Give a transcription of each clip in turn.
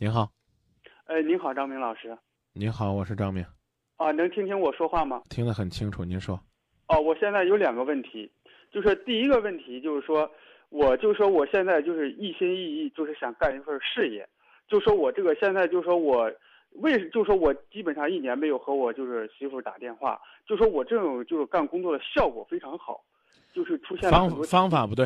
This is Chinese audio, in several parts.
您好，哎，您好，张明老师。您好，我是张明。啊，能听听我说话吗？听得很清楚，您说。哦，我现在有两个问题，就是第一个问题就是说，我就说我现在就是一心一意，就是想干一份事业，就说我这个现在就说我为就说我基本上一年没有和我就是媳妇打电话，就说我这种就是干工作的效果非常好，就是出现了方方法不对。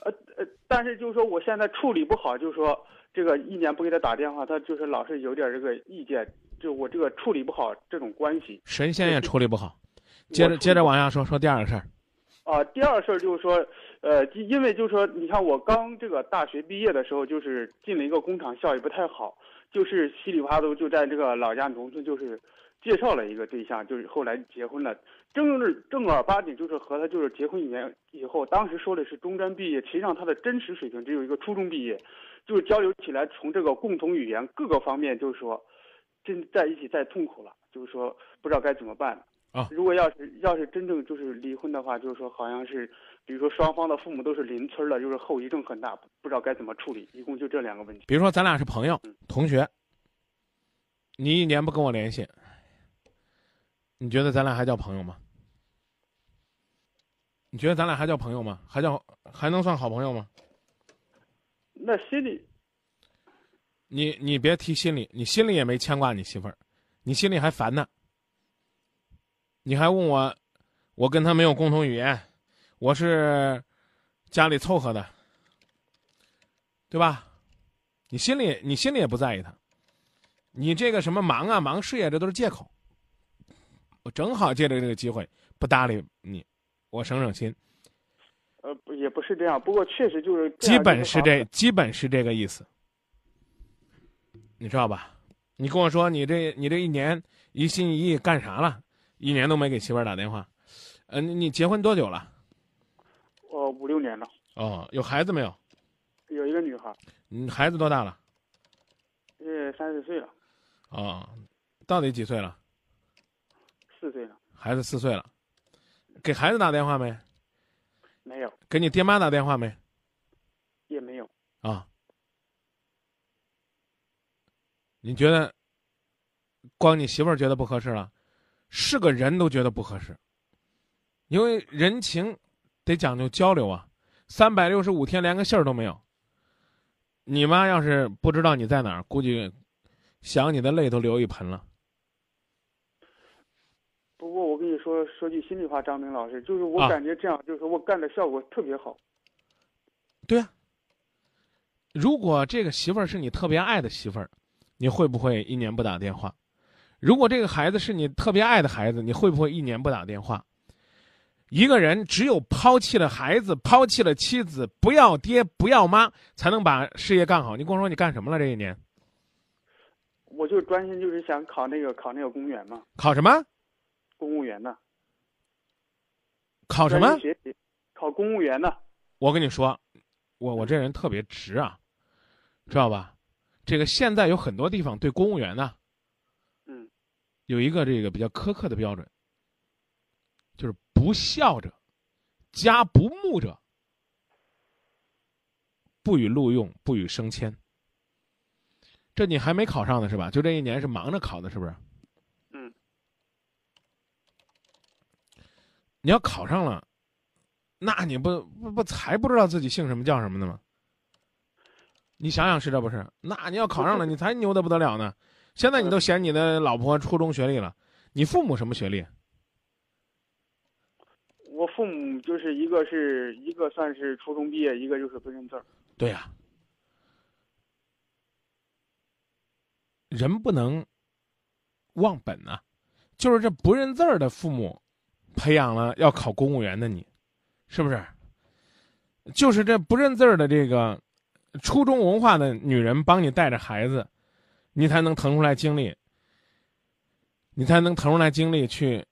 呃呃，但是就是说我现在处理不好，就是说。这个一年不给他打电话，他就是老是有点这个意见，就我这个处理不好这种关系。神仙也处理不好，接着接着往下说，说第二个事儿。啊，第二个事儿就是说，呃，因为就是说，你看我刚这个大学毕业的时候，就是进了一个工厂，效益不太好，就是稀里哗啦就在这个老家农村，就是介绍了一个对象，就是后来结婚了，正正儿八经就是和他就是结婚一年以后，当时说的是中专毕业，实际上他的真实水平只有一个初中毕业。就是交流起来，从这个共同语言各个方面，就是说，真在一起太痛苦了，就是说不知道该怎么办啊。如果要是要是真正就是离婚的话，就是说好像是，比如说双方的父母都是邻村的，就是后遗症很大，不知道该怎么处理。一共就这两个问题。比如说咱俩是朋友、同学，你一年不跟我联系，你觉得咱俩还叫朋友吗？你觉得咱俩还叫朋友吗？还叫还能算好朋友吗？那心里，你你别提心里，你心里也没牵挂你媳妇儿，你心里还烦呢。你还问我，我跟他没有共同语言，我是家里凑合的，对吧？你心里你心里也不在意他，你这个什么忙啊忙事业，这都是借口。我正好借着这个机会不搭理你，我省省心。呃，也不是这样。不过确实就是基本是这，基本是这个意思，你知道吧？你跟我说，你这你这一年一心一意干啥了？一年都没给媳妇儿打电话。呃，你你结婚多久了？哦，五六年了。哦，有孩子没有？有一个女孩。你，孩子多大了？呃，三四岁了。哦，到底几岁了？四岁了。孩子四岁了，给孩子打电话没？没有给你爹妈打电话没？也没有啊。你觉得，光你媳妇儿觉得不合适了，是个人都觉得不合适。因为人情得讲究交流啊，三百六十五天连个信儿都没有。你妈要是不知道你在哪儿，估计想你的泪都流一盆了。不过我跟你说说句心里话，张明老师，就是我感觉这样，就是我干的效果特别好。对啊，如果这个媳妇儿是你特别爱的媳妇儿，你会不会一年不打电话？如果这个孩子是你特别爱的孩子，你会不会一年不打电话？一个人只有抛弃了孩子，抛弃了妻子，不要爹不要妈，才能把事业干好。你跟我说你干什么了这一年？我就专心就是想考那个考那个公务员嘛。考什么？公务员呢，考什么？学习，考公务员呢。我跟你说，我我这人特别直啊，知道吧？这个现在有很多地方对公务员呢，嗯，有一个这个比较苛刻的标准，就是不孝者，家不睦者，不予录用，不予升迁。这你还没考上呢是吧？就这一年是忙着考的，是不是？你要考上了，那你不不不才不知道自己姓什么叫什么呢吗？你想想是这不是？那你要考上了，你才牛的不得了呢。现在你都嫌你的老婆初中学历了，你父母什么学历？我父母就是一个是一个算是初中毕业，一个就是不认字儿。对呀，人不能忘本啊，就是这不认字儿的父母。培养了要考公务员的你，是不是？就是这不认字儿的这个初中文化的女人帮你带着孩子，你才能腾出来精力，你才能腾出来精力去，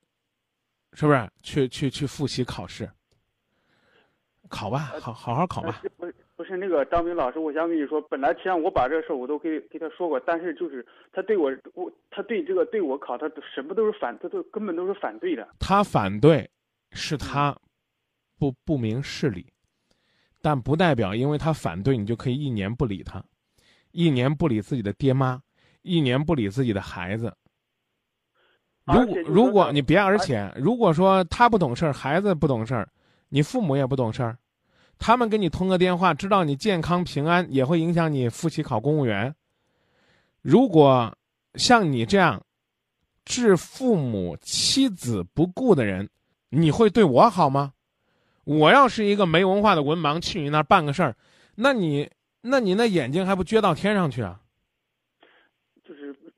是不是？去去去复习考试，考吧，好好好考吧。不是那个张明老师，我想跟你说，本来实际上我把这个事儿我都给给他说过，但是就是他对我，我他对这个对我考，他什么都是反，他都根本都是反对的。他反对，是他不不明事理，但不代表因为他反对你就可以一年不理他，一年不理自己的爹妈，一年不理自己的孩子。如而且就是如果你别而且，如果说他不懂事儿，孩子不懂事儿，你父母也不懂事儿，他们给你通个电话，知道你健康平安，也会影响你复习考公务员。如果像你这样置父母妻子不顾的人，你会对我好吗？我要是一个没文化的文盲，去你那儿办个事儿，那你那你那眼睛还不撅到天上去啊？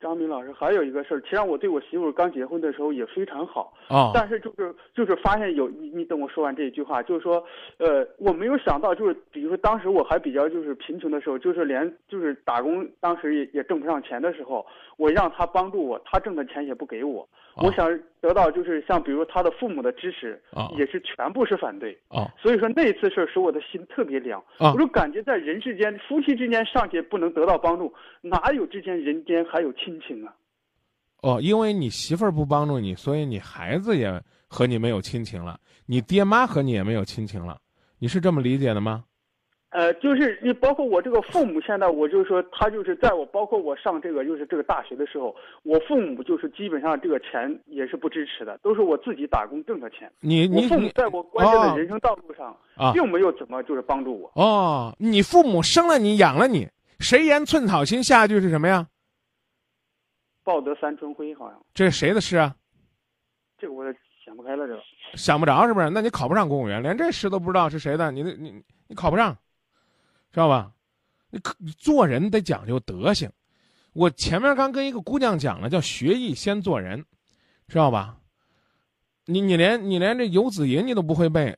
就是张明老师，还有一个事儿，其实我对我媳妇儿刚结婚的时候也非常好，哦，但是就是就是发现有你你等我说完这一句话，就是说，呃，我没有想到，就是比如说当时我还比较就是贫穷的时候，就是连就是打工当时也也挣不上钱的时候，我让他帮助我，他挣的钱也不给我，哦我想得到就是像比如他的父母的支持，啊也是全部是反对，啊所以说那次事儿使我的心特别凉，啊我就感觉在人世间夫妻之间尚且不能得到帮助，哪有之间人间还有亲情啊？哦，因为你媳妇儿不帮助你，所以你孩子也和你没有亲情了，你爹妈和你也没有亲情了，你是这么理解的吗？呃，就是你包括我这个父母，现在我就是说，他就是在我包括我上这个就是这个大学的时候，我父母就是基本上这个钱也是不支持的，都是我自己打工挣的钱。你你父母在我关键哦的人生道路上，啊并没有怎么就是帮助我。哦，你父母生了你，养了你，谁言寸草心？下一句是什么呀？报得三春晖，好像这是谁的诗啊？这个我也想不开了，这个。想不着是不是？那你考不上公务员，连这诗都不知道是谁的，你你你考不上，知道吧？你可做人得讲究德行。我前面刚跟一个姑娘讲了，叫学艺先做人，知道吧？你你连你连这游子吟你都不会背，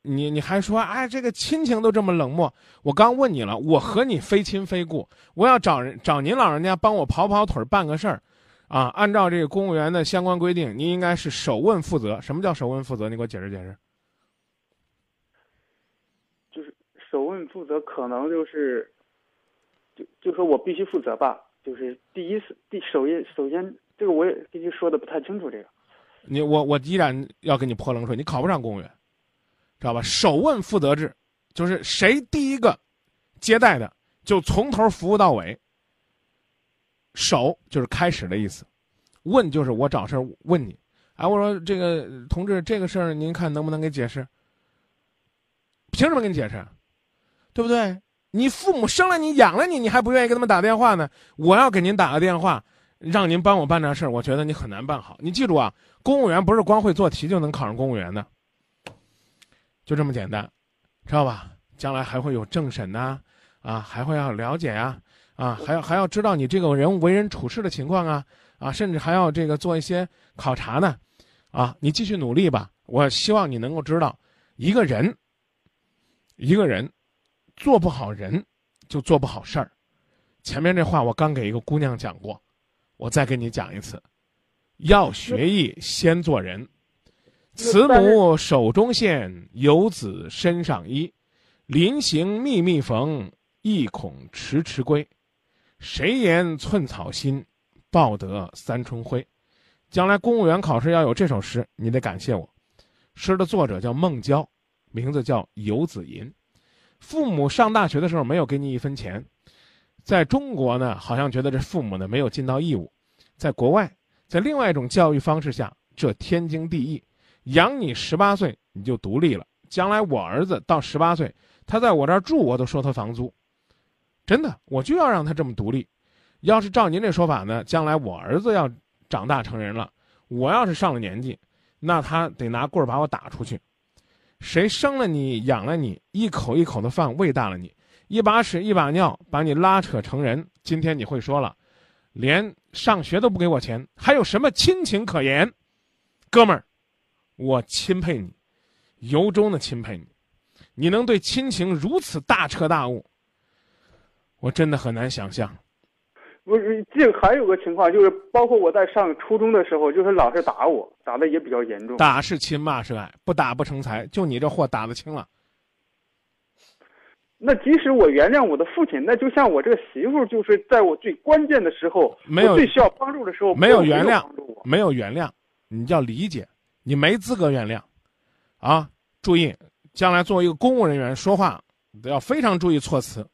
你你还说哎这个亲情都这么冷漠？我刚问你了，我和你非亲非故，我要找人找您老人家帮我跑跑腿儿办个事儿，啊，按照这个公务员的相关规定，您应该是首问负责。什么叫首问负责？你给我解释解释。就是首问负责，可能就是，就就说我必须负责吧。就是第一次，第首页，首先这个我也必须说的不太清楚。这个你我我依然要给你泼冷水，你考不上公务员，知道吧？首问负责制，就是谁第一个接待的，就从头服务到尾。首就是开始的意思，问就是我找事儿问你，哎，我说这个同志这个事儿您看能不能给解释？凭什么给你解释？对不对？你父母生了你养了你，你还不愿意给他们打电话呢？我要给您打个电话，让您帮我办点事儿，我觉得你很难办好。你记住啊，公务员不是光会做题就能考上公务员的，就这么简单，知道吧？将来还会有政审呐、啊，还会要了解呀、啊，还要还要知道你这个人为人处事的情况啊，啊，甚至还要这个做一些考察呢，啊，你继续努力吧。我希望你能够知道，一个人，一个人做不好人，就做不好事儿。前面这话我刚给一个姑娘讲过，我再给你讲一次：要学艺，先做人。慈母手中线，游子身上衣。临行密密缝，意恐迟迟归。谁言寸草心，报得三春晖。将来公务员考试要有这首诗，你得感谢我。诗的作者叫孟郊，名字叫游子吟。父母上大学的时候没有给你一分钱，在中国呢，好像觉得这父母呢没有尽到义务。在国外，在另外一种教育方式下，这天经地义。养你十八岁你就独立了，将来我儿子到十八岁，他在我这儿住，我都收他房租。真的，我就要让他这么独立。要是照您这说法呢，将来我儿子要长大成人了，我要是上了年纪，那他得拿棍儿把我打出去。谁生了你，养了你，一口一口的饭喂大了你，一把屎一把尿把你拉扯成人。今天你会说了，连上学都不给我钱，还有什么亲情可言？哥们儿，我钦佩你，由衷的钦佩你，你能对亲情如此大彻大悟，我真的很难想象。不是这个还有个情况，就是包括我在上初中的时候，就是老师打我，打的也比较严重。打是亲，骂是爱，不打不成才。就你这货打得轻了，那即使我原谅我的父亲，那就像我这个媳妇，就是在我最关键的时候，没有最需要帮助的时候，没有原谅。没有原谅，你叫理解，你没资格原谅，啊！注意，将来作为一个公务人员说话，都要非常注意措辞。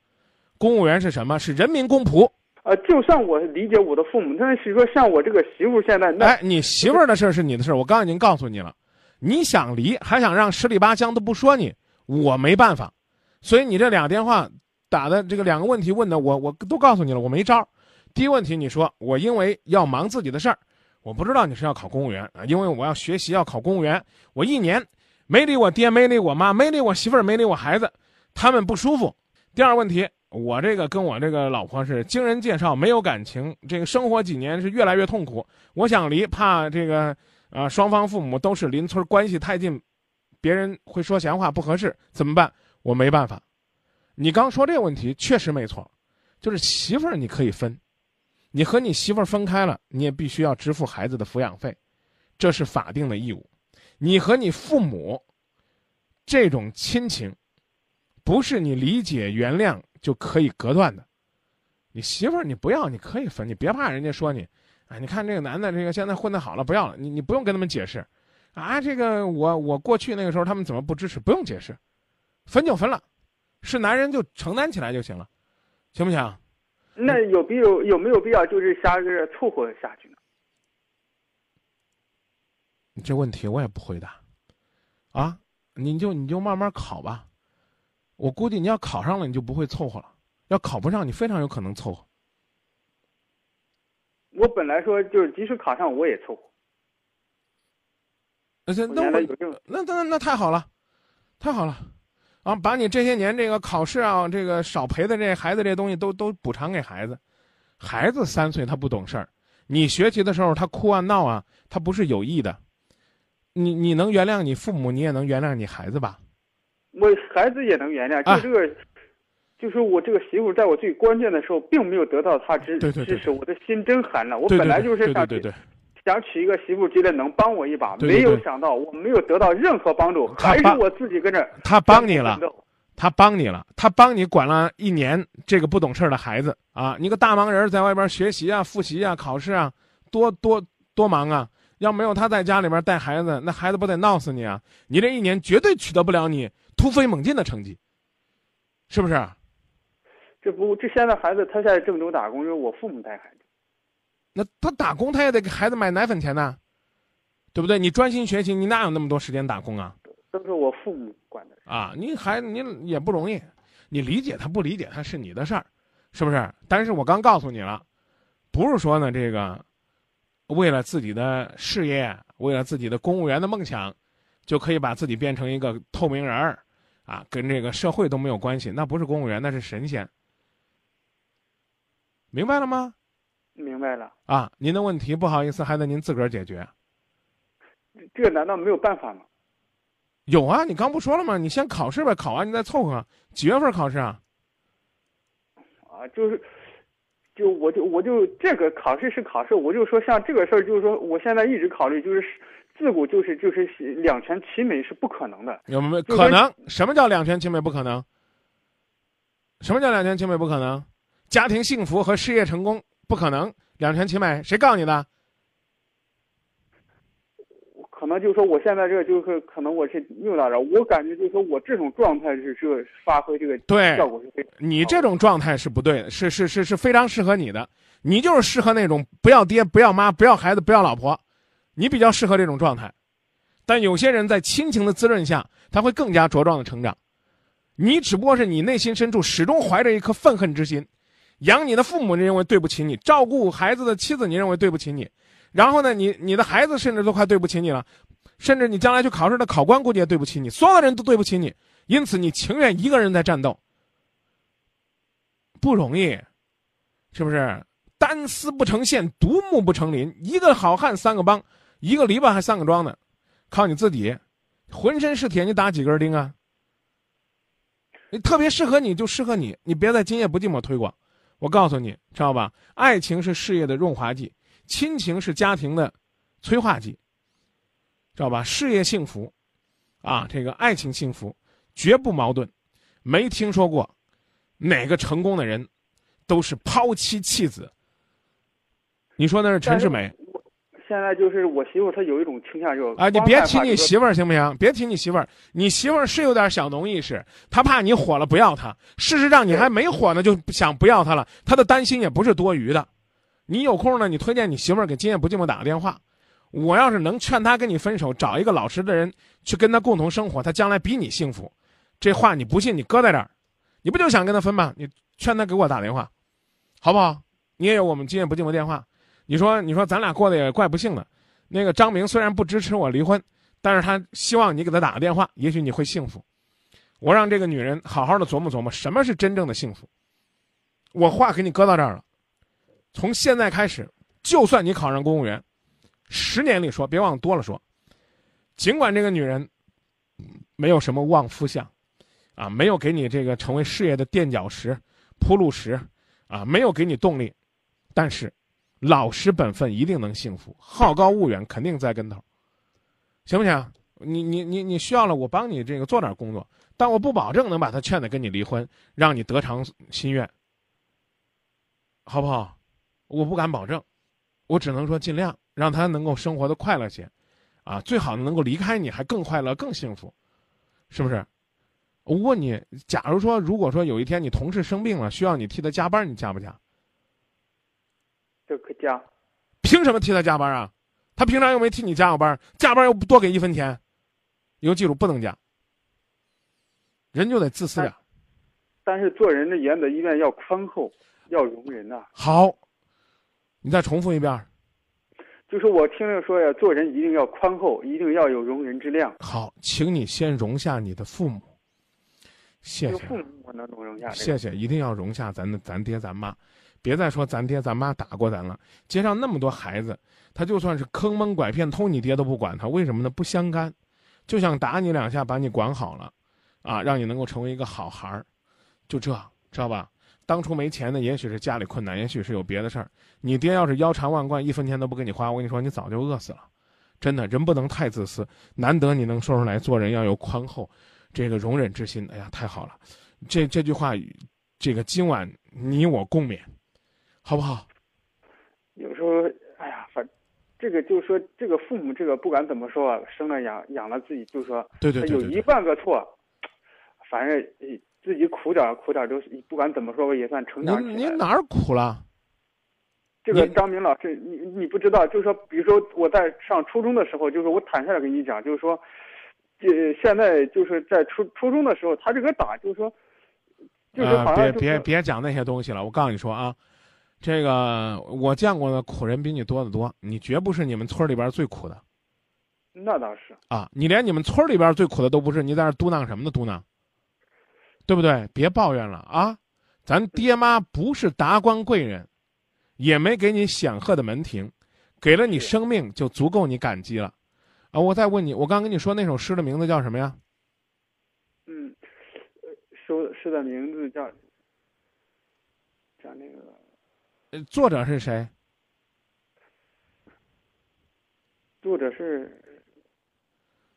公务员是什么？是人民公仆。呃，就算我理解我的父母，但是说像我这个媳妇现在，那哎，你媳妇儿的事是你的事儿，我刚刚已经告诉你了。你想离，还想让十里八乡都不说你，我没办法。所以你这俩电话打的这个两个问题问的，我我都告诉你了，我没招儿。第一问题，你说我因为要忙自己的事儿，我不知道你是要考公务员啊，因为我要学习要考公务员，我一年没理我爹，没理我妈，没理我媳妇儿，没理我孩子，他们不舒服。第二问题，我这个跟我这个老婆是经人介绍，没有感情，这个生活几年是越来越痛苦。我想离，怕这个啊、双方父母都是邻村，关系太近，别人会说闲话不合适，怎么办？我没办法。你刚说这个问题确实没错，就是媳妇儿你可以分，你和你媳妇儿分开了，你也必须要支付孩子的抚养费，这是法定的义务。你和你父母这种亲情，不是你理解原谅就可以隔断的。你媳妇儿你不要，你可以分，你别怕人家说你，啊，你看这个男的这个现在混得好了，不要了，你你不用跟他们解释，啊，这个我我过去那个时候他们怎么不支持，不用解释，分就分了，是男人就承担起来就行了，行不行？那有必有有没有必要就是瞎是凑合下去呢？你这问题我也不回答，啊，你就你就慢慢考吧，我估计你要考上了你就不会凑合了，要考不上你非常有可能凑合。我本来说就是即使考上我也凑合，那那那那太好了，太好了，啊，把你这些年这个考试啊，这个少陪的这孩子这东西都都补偿给孩子。孩子三岁他不懂事儿，你学习的时候他哭啊闹啊，他不是有意的。你你能原谅你父母，你也能原谅你孩子吧？我孩子也能原谅，啊就这个。就是我这个媳妇，在我最关键的时候，并没有得到她支支持，我的心真寒了。我本来就是想对对对对，想娶一个媳妇，觉得能帮我一把，对对对没有想到我没有得到任何帮助，还是我自己跟着他帮你了他帮你了，他帮你管了一年这个不懂事儿的孩子啊！你个大忙人儿在外边学习啊、复习啊、考试啊，多多多忙啊！要没有他在家里边带孩子，那孩子不得闹死你啊！你这一年绝对取得不了你突飞猛进的成绩，是不是？这不，这现在孩子他在郑州打工，就是我父母带孩子。那他打工，他也得给孩子买奶粉钱呐，对不对？你专心学习，你哪有那么多时间打工啊？都是我父母管的。啊，你孩子你也不容易，你理解他不理解他是你的事儿，是不是？但是我刚告诉你了，不是说呢这个为了自己的事业，为了自己的公务员的梦想，就可以把自己变成一个透明人儿，啊，跟这个社会都没有关系，那不是公务员，那是神仙，明白了吗？明白了，啊，您的问题不好意思，还得您自个儿解决。这个难道没有办法吗？有啊，你刚不说了吗？你先考试呗，考完你再凑合。几月份考试啊？啊，就是，就我就我就这个考试是考试，我就说像这个事儿，就是说我现在一直考虑，就是自古就是就是两全其美是不可能的。有没有可能？什么叫两全其美不可能？什么叫两全其美不可能？家庭幸福和事业成功不可能两全其美？谁告诉你的？可能就是说我现在这个就是可能我是拗到这儿，我感觉就是说我这种状态是这个发挥这个对效果是非常你这种状态是不对的，是是是是非常适合你的。你就是适合那种不要爹、不要妈、不要孩子、不要老婆，你比较适合这种状态。但有些人在亲情的滋润下，他会更加茁壮的成长。你只不过是你内心深处始终怀着一颗愤恨之心，养你的父母你认为对不起你，照顾孩子的妻子你认为对不起你，然后呢，你你的孩子甚至都快对不起你了，甚至你将来去考试的考官估计也对不起你，所有的人都对不起你，因此你情愿一个人在战斗。不容易，是不是？单丝不成线，独木不成林。一个好汉三个帮，一个篱笆还三个桩呢，靠你自己，浑身是铁，你打几根钉啊？你特别适合你就适合你，你别在今夜不寂寞推广。我告诉你，知道吧？爱情是事业的润滑剂，亲情是家庭的催化剂，知道吧？事业幸福，啊，这个爱情幸福，绝不矛盾。没听说过哪个成功的人都是抛妻弃子。你说那是陈世美？现在就是我媳妇她有一种倾向，就是啊，你别提你媳妇儿行不行？别提你媳妇儿，你媳妇儿是有点小农意识，她怕你火了不要她。事实上你还没火呢，就想不要她了，她的担心也不是多余的。你有空呢，你推荐你媳妇儿给今夜不寂寞打个电话。我要是能劝她跟你分手，找一个老实的人去跟她共同生活，她将来比你幸福。这话你不信，你搁在这儿，你不就想跟她分吗？你劝她给我打电话，好不好？你也有我们今夜不寂寞电话。你说，你说咱俩过得也怪不幸的。那个张明虽然不支持我离婚，但是他希望你给他打个电话，也许你会幸福。我让这个女人好好的琢磨琢磨，什么是真正的幸福。我话给你搁到这儿了，从现在开始，就算你考上公务员，十年里说，别往多了说。尽管这个女人没有什么旺夫相，啊，没有给你这个成为事业的垫脚石、铺路石，啊，没有给你动力，但是。老实本分一定能幸福，好高骛远肯定栽跟头，行不行？你你你你需要了，我帮你这个做点工作，但我不保证能把他劝的跟你离婚，让你得偿心愿，好不好？我不敢保证，我只能说尽量让他能够生活的快乐些，啊，最好能够离开你还更快乐更幸福，是不是？我问你，假如说如果说有一天你同事生病了，需要你替他加班，你加不加？这可加，凭什么替他加班啊？他平常又没替你加过班，加班又不多给一分钱，以后记住不能加。人就得自私点。但是做人的原则一定要宽厚，要容人呐、好，你再重复一遍。就是我听着说呀，做人一定要宽厚，一定要有容人之量。好，请你先容下你的父母。谢谢这个父母我能容下、这个。谢谢，一定要容下咱的咱爹咱妈。别再说咱爹咱妈打过咱了，街上那么多孩子，他就算是坑蒙拐骗偷你爹都不管他，为什么呢？不相干，就想打你两下，把你管好了，啊，让你能够成为一个好孩儿，就这，知道吧？当初没钱呢，也许是家里困难，也许是有别的事儿。你爹要是腰缠万贯，一分钱都不给你花，我跟你说，你早就饿死了。真的，人不能太自私。难得你能说出来，做人要有宽厚，这个容忍之心。哎呀，太好了，这这句话，这个今晚你我共勉。好不好？有时候，哎呀，反这个就是说，这个父母这个不管怎么说啊，生了养养了自己，就是说，对对对有一万个错，反正自己苦点苦点都不管怎么说也算成长起来您您哪儿苦了？这个张明老师，你你不知道，就是说，比如说我在上初中的时候，就是我坦率的跟你讲，就是说，这现在就是在初初中的时候，他这个打，就是说，就是好像、呃、别别别讲那些东西了，我告诉你说啊。这个我见过的苦人比你多得多，你绝不是你们村里边最苦的。那倒是啊，你连你们村里边最苦的都不是，你在那嘟囔什么呢？嘟囔，对不对？别抱怨了啊！咱爹妈不是达官贵人，也没给你显赫的门庭，给了你生命就足够你感激了。啊，我再问你，我刚跟你说那首诗的名字叫什么呀？嗯，诗诗的名字叫叫那个。作者是谁？作者是，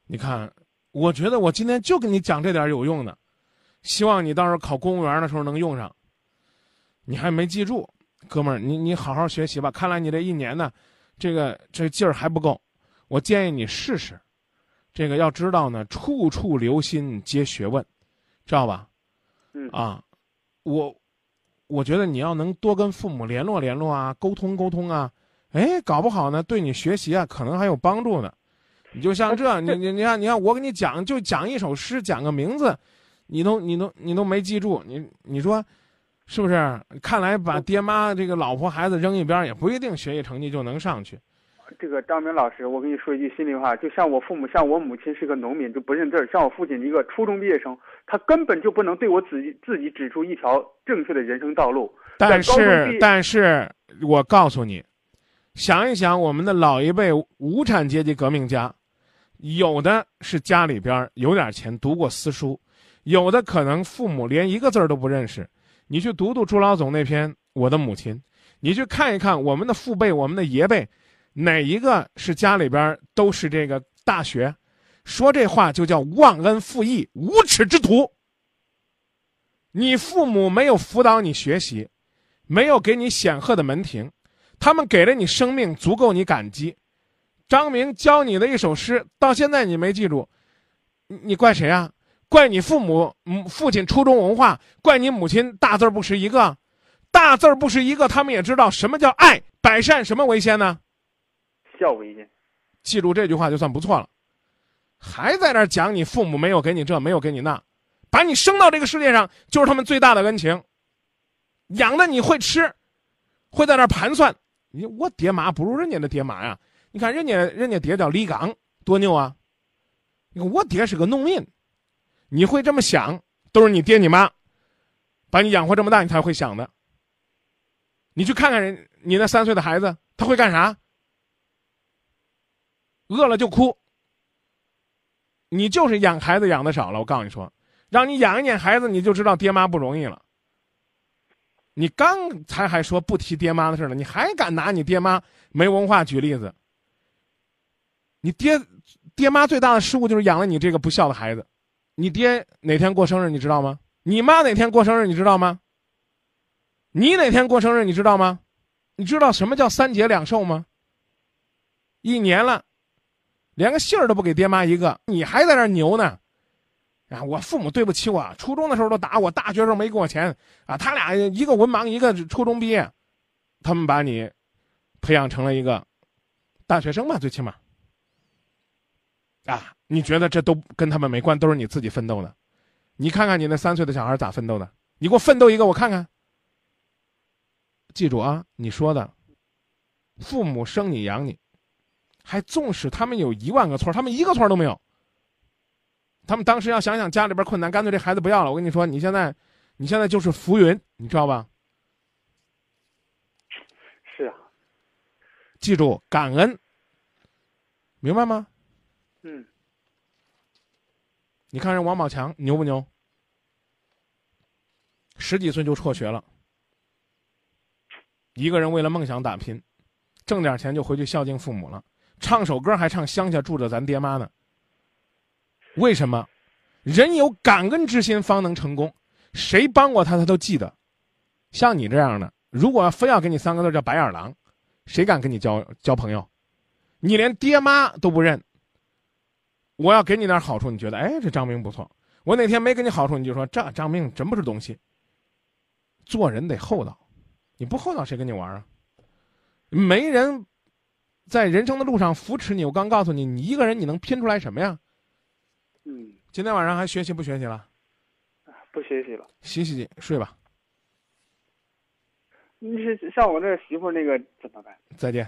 你看，我觉得我今天就跟你讲这点有用的，希望你到时候考公务员的时候能用上。你还没记住，哥们儿，你你好好学习吧。看来你这一年呢，这个这劲儿还不够。我建议你试试，这个要知道呢，处处留心皆学问，知道吧？嗯啊，我。我觉得你要能多跟父母联络联络啊，沟通沟通啊，哎，搞不好呢，对你学习啊，可能还有帮助呢。你就像这，你你你看，你看，我给你讲，就讲一首诗，讲个名字，你都你都你都没记住，你你说是不是？看来把爹妈这个老婆孩子扔一边，也不一定学习成绩就能上去。这个张明老师，我跟你说一句心里话，就像我父母，像我母亲是个农民，就不认字儿；像我父亲一个初中毕业生，他根本就不能对我自己自己指出一条正确的人生道路。但是，但是我告诉你，想一想，我们的老一辈无产阶级革命家，有的是家里边有点钱，读过私书；有的可能父母连一个字儿都不认识。你去读读朱老总那篇《我的母亲》，你去看一看我们的父辈、我们的爷辈。哪一个是家里边都是这个大学？说这话就叫忘恩负义、无耻之徒。你父母没有辅导你学习，没有给你显赫的门庭，他们给了你生命，足够你感激。张明教你的一首诗，到现在你没记住，你你怪谁啊？怪你父母，母父亲初中文化，怪你母亲大字不识一个，大字不识一个，他们也知道什么叫爱，百善什么为先呢？孝为先。记住这句话就算不错了。还在那讲你父母没有给你这，没有给你那，把你生到这个世界上就是他们最大的恩情，养的你会吃，会在那盘算。你我爹妈不如人家的爹妈呀！你看人家人家爹叫李刚，多牛啊！你看我爹是个农民，你会这么想，都是你爹你妈把你养活这么大，你才会想的。你去看看人，你那三岁的孩子，他会干啥？饿了就哭。你就是养孩子养的少了，我告诉你说，让你养一年孩子，你就知道爹妈不容易了。你刚才还说不提爹妈的事呢，你还敢拿你爹妈没文化举例子？你爹爹妈最大的失误就是养了你这个不孝的孩子。你爹哪天过生日你知道吗？你妈哪天过生日你知道吗？你哪天过生日你知道吗？你知道什么叫三节两寿吗？一年了，连个信儿都不给爹妈一个，你还在那牛呢？啊！我父母对不起我，初中的时候都打我，大学时候没给我钱啊！他俩一个文盲，一个初中毕业，他们把你培养成了一个大学生吧，最起码啊！你觉得这都跟他们没关，都是你自己奋斗的？你看看你那三岁的小孩咋奋斗的？你给我奋斗一个，我看看。记住啊，你说的，父母生你养你，还纵使他们有一万个村，他们一个村都没有。他们当时要想想家里边困难，干脆这孩子不要了。我跟你说，你现在，你现在就是浮云，你知道吧？是啊。记住感恩，明白吗？嗯。你看人王宝强牛不牛？十几岁就辍学了，一个人为了梦想打拼，挣点钱就回去孝敬父母了，唱首歌还唱乡下住着咱爹妈呢。为什么？人有感恩之心方能成功。谁帮过他，他都记得。像你这样的，如果非要给你三个字叫白眼狼，谁敢跟你交交朋友？你连爹妈都不认。我要给你点好处，你觉得哎，这张明不错。我哪天没给你好处，你就说这张明真不是东西。做人得厚道，你不厚道，谁跟你玩啊？没人在人生的路上扶持你。我刚告诉你，你一个人你能拼出来什么呀？嗯，今天晚上还学习不学习了？不学习了，洗洗睡吧。你是像我这媳妇那个怎么办？再见。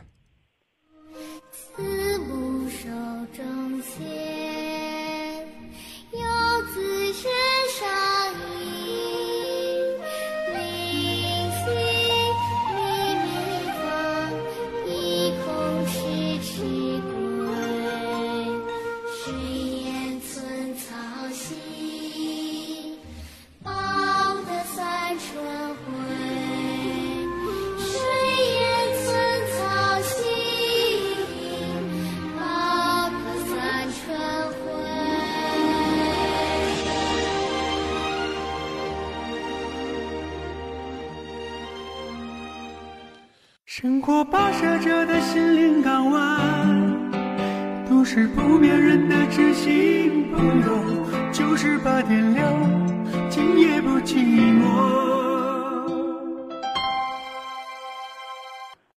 生过跋涉者的心灵港湾，都是不眠人的知心朋友，就是八点亮，今夜不寂寞。